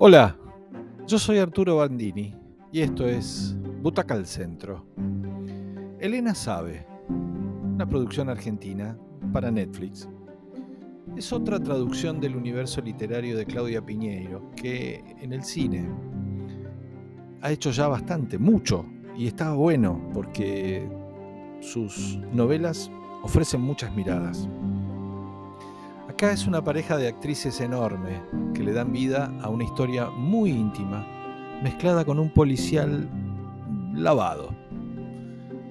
Hola, yo soy Arturo Bandini y esto es Butaca al Centro. Elena sabe, una producción argentina para Netflix. Es otra traducción del universo literario de Claudia Piñeiro, que en el cine ha hecho ya bastante, mucho, y está bueno porque sus novelas ofrecen muchas miradas. Acá es una pareja de actrices enorme que le dan vida a una historia muy íntima, mezclada con un policial lavado.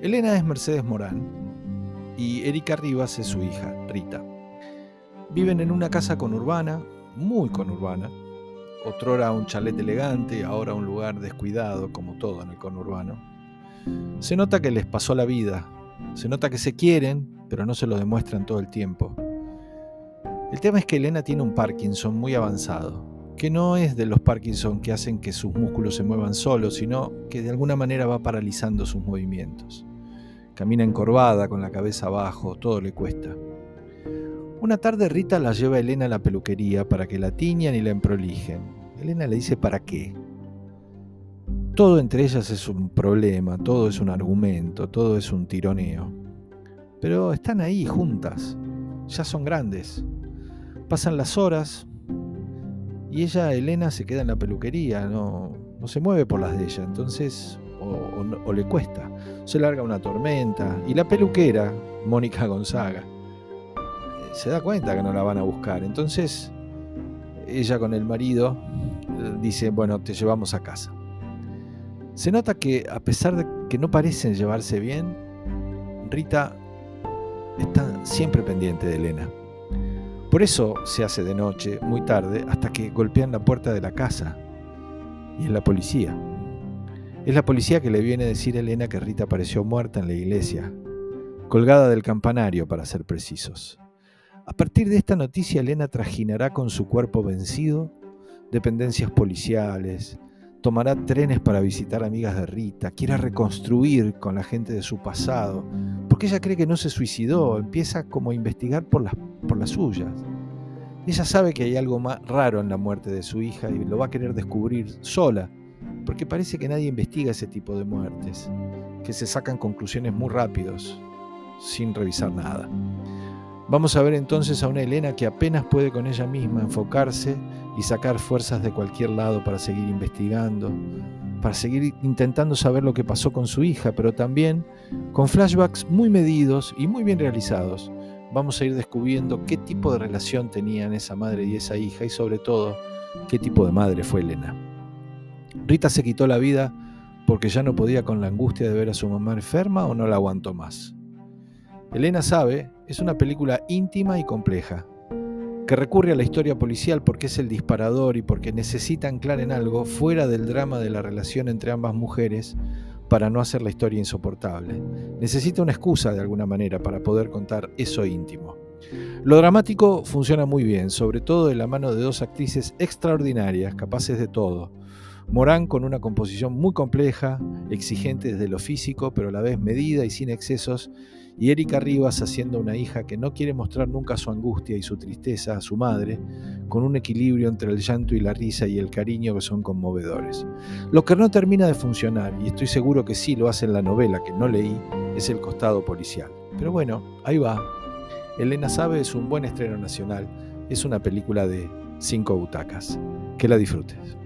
Elena es Mercedes Morán y Erika Rivas es su hija, Rita. Viven en una casa conurbana, muy conurbana, otrora un chalet elegante, ahora un lugar descuidado, como todo en el conurbano. Se nota que les pasó la vida, se nota que se quieren, pero no se lo demuestran todo el tiempo. El tema es que Elena tiene un Parkinson muy avanzado, que no es de los Parkinson que hacen que sus músculos se muevan solos, sino que de alguna manera va paralizando sus movimientos. Camina encorvada, con la cabeza abajo, todo le cuesta. Una tarde Rita la lleva a Elena a la peluquería para que la tiñan y la emprolijen. Elena le dice para qué. Todo entre ellas es un problema, todo es un argumento, todo es un tironeo. Pero están ahí juntas, ya son grandes, Pasan las horas y ella, Elena, se queda en la peluquería, no, no se mueve por las de ella, entonces, o, le cuesta. Se larga una tormenta y la peluquera, Mónica Gonzaga, se da cuenta que no la van a buscar. Entonces, ella con el marido dice, bueno, te llevamos a casa. Se nota que a pesar de que no parecen llevarse bien, Rita está siempre pendiente de Elena. Por eso se hace de noche, muy tarde, hasta que golpean la puerta de la casa. Y es la policía. Es la policía que le viene a decir a Elena que Rita apareció muerta en la iglesia, colgada del campanario para ser precisos. A partir de esta noticia, Elena trajinará con su cuerpo vencido dependencias policiales, tomará trenes para visitar amigas de Rita, quiere reconstruir con la gente de su pasado, porque ella cree que no se suicidó, empieza como a investigar por las por las suyas. Ella sabe que hay algo más raro en la muerte de su hija y lo va a querer descubrir sola, porque parece que nadie investiga ese tipo de muertes, que se sacan conclusiones muy rápidos, sin revisar nada. Vamos a ver entonces a una Elena que apenas puede con ella misma enfocarse y sacar fuerzas de cualquier lado para seguir investigando, para seguir intentando saber lo que pasó con su hija, pero también con flashbacks muy medidos y muy bien realizados, vamos a ir descubriendo qué tipo de relación tenían esa madre y esa hija y sobre todo qué tipo de madre fue Elena. Rita se quitó la vida porque ya no podía con la angustia de ver a su mamá enferma o no la aguantó más. Elena sabe, es una película íntima y compleja, que recurre a la historia policial porque es el disparador y porque necesita anclar en algo fuera del drama de la relación entre ambas mujeres para no hacer la historia insoportable. Necesita una excusa de alguna manera para poder contar eso íntimo. Lo dramático funciona muy bien, sobre todo de la mano de dos actrices extraordinarias, capaces de todo. Morán con una composición muy compleja, exigente desde lo físico, pero a la vez medida y sin excesos, y Erika Rivas haciendo una hija que no quiere mostrar nunca su angustia y su tristeza a su madre, con un equilibrio entre el llanto y la risa y el cariño que son conmovedores. Lo que no termina de funcionar, y estoy seguro que sí lo hace en la novela que no leí, es el costado policial. Pero bueno, ahí va. Elena Sabe es un buen estreno nacional, es una película de cinco butacas. Que la disfrutes.